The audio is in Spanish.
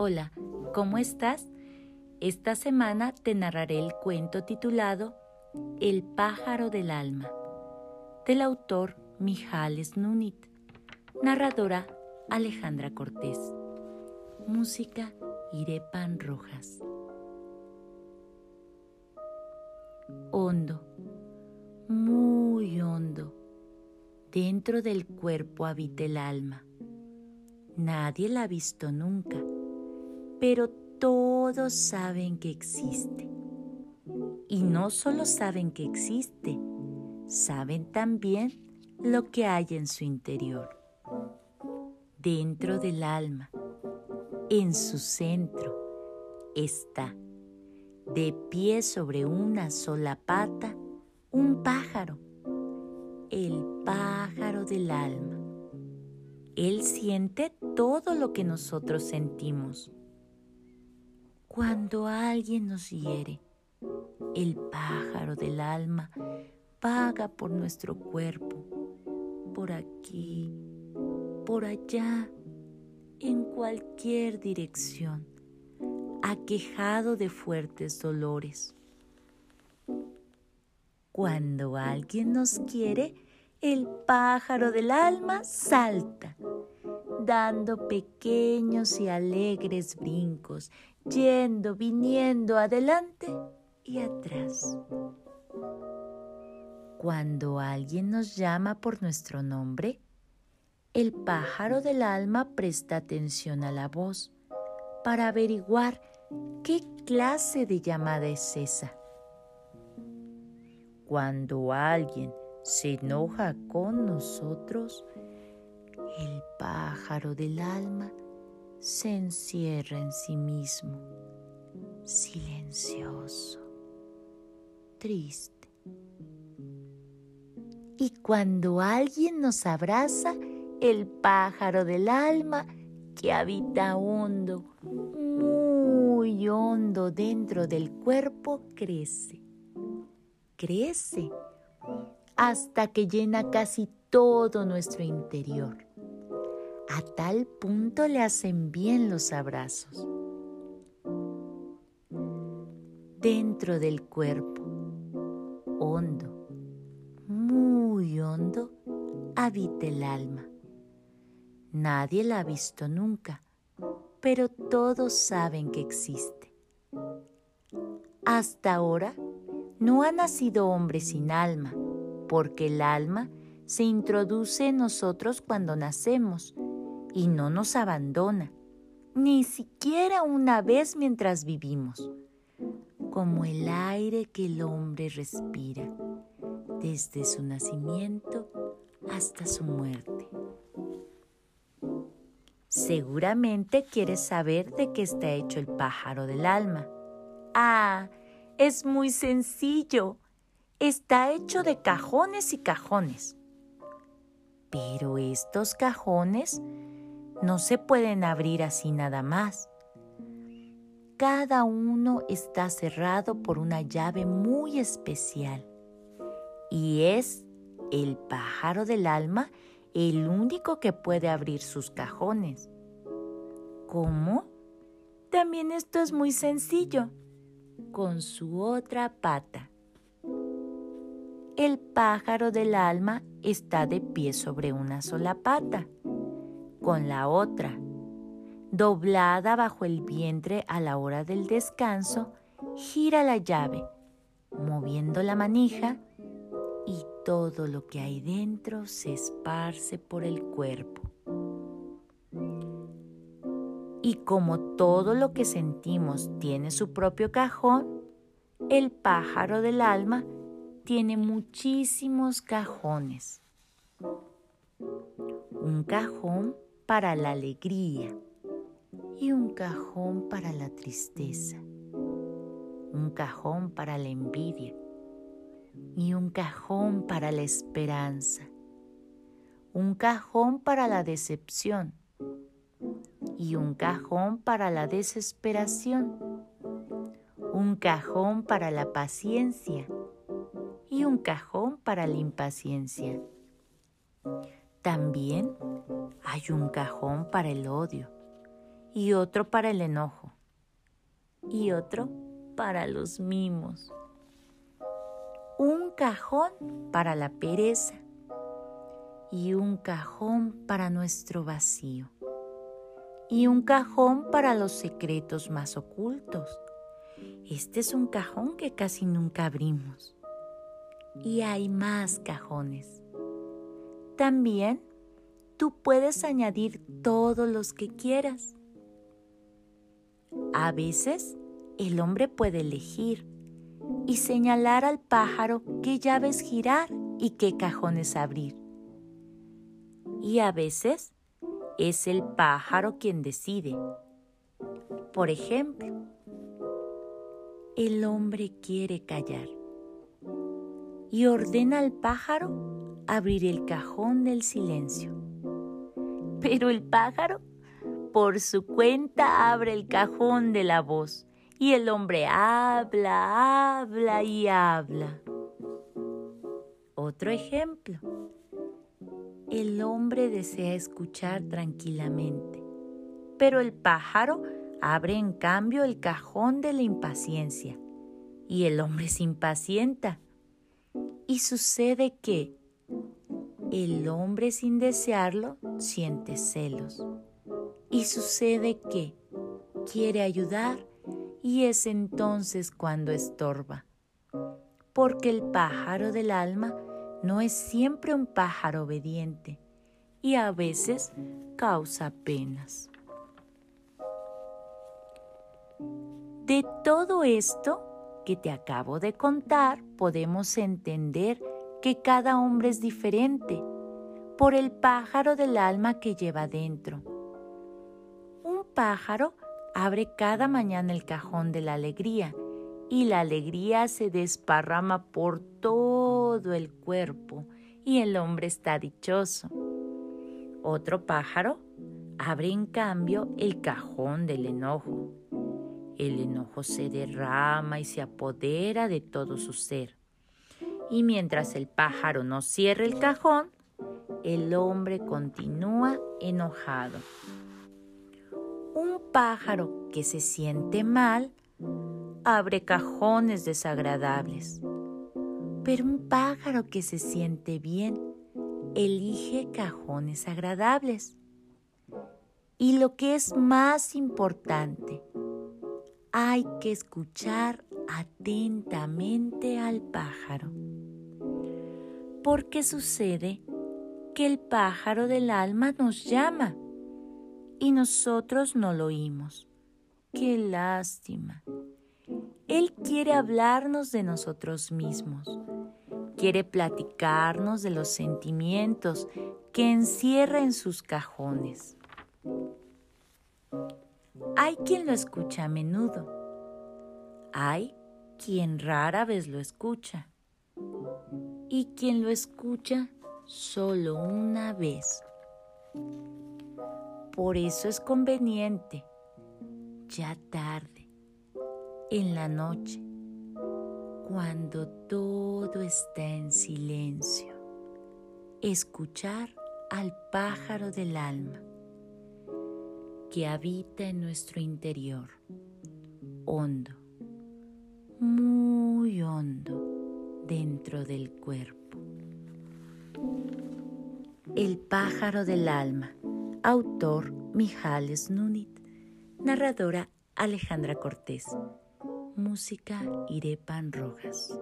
Hola, ¿cómo estás? Esta semana te narraré el cuento titulado El pájaro del alma, del autor Mijares Nunit, narradora Alejandra Cortés, música Irepan Rojas. Hondo, muy hondo, dentro del cuerpo habita el alma. Nadie la ha visto nunca, pero todos saben que existe. Y no solo saben que existe, saben también lo que hay en su interior. Dentro del alma, en su centro, está, de pie sobre una sola pata, un pájaro, el pájaro del alma. Él siente todo lo que nosotros sentimos cuando alguien nos hiere, el pájaro del alma vaga por nuestro cuerpo, por aquí, por allá, en cualquier dirección, aquejado de fuertes dolores. Cuando alguien nos quiere, el pájaro del alma salta dando pequeños y alegres brincos, yendo, viniendo adelante y atrás. Cuando alguien nos llama por nuestro nombre, el pájaro del alma presta atención a la voz para averiguar qué clase de llamada es esa. Cuando alguien se enoja con nosotros, el pájaro del alma se encierra en sí mismo, silencioso, triste. Y cuando alguien nos abraza, el pájaro del alma que habita hondo, muy hondo dentro del cuerpo, crece, crece, hasta que llena casi todo nuestro interior a tal punto le hacen bien los abrazos. Dentro del cuerpo, hondo, muy hondo, habita el alma. Nadie la ha visto nunca, pero todos saben que existe. Hasta ahora no ha nacido hombre sin alma, porque el alma se introduce en nosotros cuando nacemos y no nos abandona, ni siquiera una vez mientras vivimos, como el aire que el hombre respira desde su nacimiento hasta su muerte. Seguramente quieres saber de qué está hecho el pájaro del alma. Ah, es muy sencillo. Está hecho de cajones y cajones. Pero estos cajones no se pueden abrir así nada más. Cada uno está cerrado por una llave muy especial y es el pájaro del alma el único que puede abrir sus cajones. ¿Cómo? También esto es muy sencillo. Con su otra pata. El pájaro del alma está de pie sobre una sola pata con la otra, doblada bajo el vientre a la hora del descanso, gira la llave, moviendo la manija y todo lo que hay dentro se esparce por el cuerpo. Y como todo lo que sentimos tiene su propio cajón, el pájaro del alma tiene muchísimos cajones. Un cajón para la alegría y un cajón para la tristeza, un cajón para la envidia y un cajón para la esperanza, un cajón para la decepción y un cajón para la desesperación, un cajón para la paciencia y un cajón para la impaciencia. También hay un cajón para el odio y otro para el enojo y otro para los mimos. Un cajón para la pereza y un cajón para nuestro vacío y un cajón para los secretos más ocultos. Este es un cajón que casi nunca abrimos. Y hay más cajones. También tú puedes añadir todos los que quieras. A veces el hombre puede elegir y señalar al pájaro qué llaves girar y qué cajones abrir. Y a veces es el pájaro quien decide. Por ejemplo, el hombre quiere callar y ordena al pájaro abrir el cajón del silencio. Pero el pájaro, por su cuenta, abre el cajón de la voz y el hombre habla, habla y habla. Otro ejemplo. El hombre desea escuchar tranquilamente, pero el pájaro abre en cambio el cajón de la impaciencia y el hombre se impacienta. Y sucede que el hombre sin desearlo siente celos. Y sucede que quiere ayudar y es entonces cuando estorba. Porque el pájaro del alma no es siempre un pájaro obediente y a veces causa penas. De todo esto que te acabo de contar, podemos entender que cada hombre es diferente por el pájaro del alma que lleva dentro. Un pájaro abre cada mañana el cajón de la alegría y la alegría se desparrama por todo el cuerpo y el hombre está dichoso. Otro pájaro abre en cambio el cajón del enojo el enojo se derrama y se apodera de todo su ser. Y mientras el pájaro no cierra el cajón, el hombre continúa enojado. Un pájaro que se siente mal abre cajones desagradables. Pero un pájaro que se siente bien elige cajones agradables. Y lo que es más importante, hay que escuchar atentamente al pájaro. Porque sucede que el pájaro del alma nos llama y nosotros no lo oímos. Qué lástima. Él quiere hablarnos de nosotros mismos. Quiere platicarnos de los sentimientos que encierra en sus cajones. Hay quien lo escucha a menudo. Hay quien rara vez lo escucha. Y quien lo escucha solo una vez. Por eso es conveniente, ya tarde, en la noche, cuando todo está en silencio, escuchar al pájaro del alma que habita en nuestro interior, hondo, muy hondo dentro del cuerpo. El pájaro del alma, autor Mijares Nunit, narradora Alejandra Cortés, música Irepan Rojas.